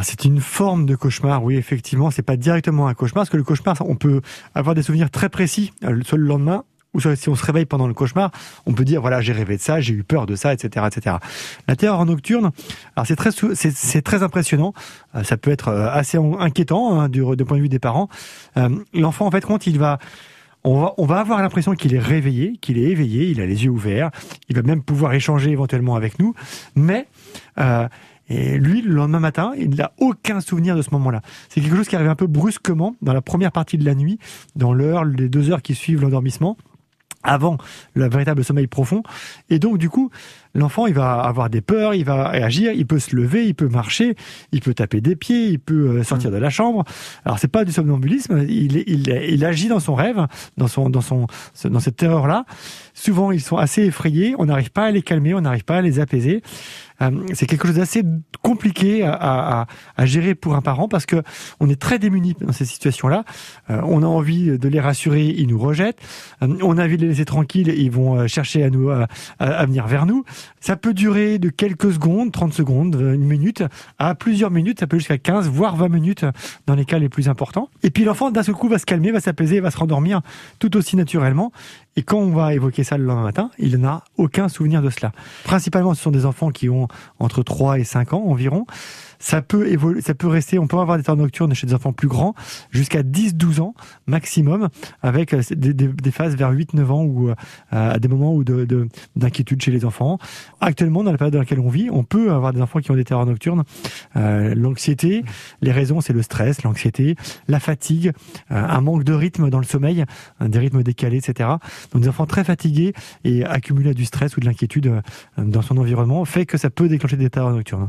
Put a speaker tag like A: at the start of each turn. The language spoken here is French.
A: Alors c'est une forme de cauchemar, oui effectivement, c'est pas directement un cauchemar, parce que le cauchemar, on peut avoir des souvenirs très précis, euh, soit le lendemain, ou si on se réveille pendant le cauchemar, on peut dire voilà j'ai rêvé de ça, j'ai eu peur de ça, etc., etc. La terreur nocturne, alors c'est très c'est très impressionnant, euh, ça peut être euh, assez inquiétant hein, du, point de vue des parents. L'enfant en fait quand il va on va, on va avoir l'impression qu'il est réveillé, qu'il est éveillé, il a les yeux ouverts, il va même pouvoir échanger éventuellement avec nous, mais euh, et lui, le lendemain matin, il n'a aucun souvenir de ce moment-là. C'est quelque chose qui arrive un peu brusquement dans la première partie de la nuit, dans l'heure, les deux heures qui suivent l'endormissement avant le véritable sommeil profond. Et donc, du coup, l'enfant, il va avoir des peurs, il va réagir, il peut se lever, il peut marcher, il peut taper des pieds, il peut euh, sortir mmh. de la chambre. Alors, c'est pas du somnambulisme, il, il, il, agit dans son rêve, dans son, dans son, dans cette terreur-là. Souvent, ils sont assez effrayés, on n'arrive pas à les calmer, on n'arrive pas à les apaiser. Euh, c'est quelque chose d'assez compliqué à, gérer pour un parent parce que on est très démunis dans ces situations-là. Euh, on a envie de les rassurer, ils nous rejettent. Euh, on a envie de les laisser tranquilles, ils vont chercher à nous à, venir vers nous. Ça peut durer de quelques secondes, 30 secondes, une minute, à plusieurs minutes. Ça peut jusqu'à 15 voire 20 minutes dans les cas les plus importants. Et puis l'enfant d'un seul coup va se calmer, va s'apaiser, va se rendormir tout aussi naturellement. Et quand on va évoquer ça le lendemain matin, il n'a aucun souvenir de cela. Principalement, ce sont des enfants qui ont entre 3 et 5 ans environ. Ça peut évoluer, ça peut rester, on peut avoir des temps nocturnes chez des enfants plus grands, jusqu'à 10-12 ans maximum, avec euh, des, phases vers 8-9 ans ou euh, à des moments où de, d'inquiétude chez les enfants. Actuellement, dans la période dans laquelle on vit, on peut avoir des enfants qui ont des terreurs nocturnes. Euh, l'anxiété, les raisons, c'est le stress, l'anxiété, la fatigue, un manque de rythme dans le sommeil, des rythmes décalés, etc. Donc des enfants très fatigués et accumulés à du stress ou de l'inquiétude dans son environnement fait que ça peut déclencher des terreurs nocturnes.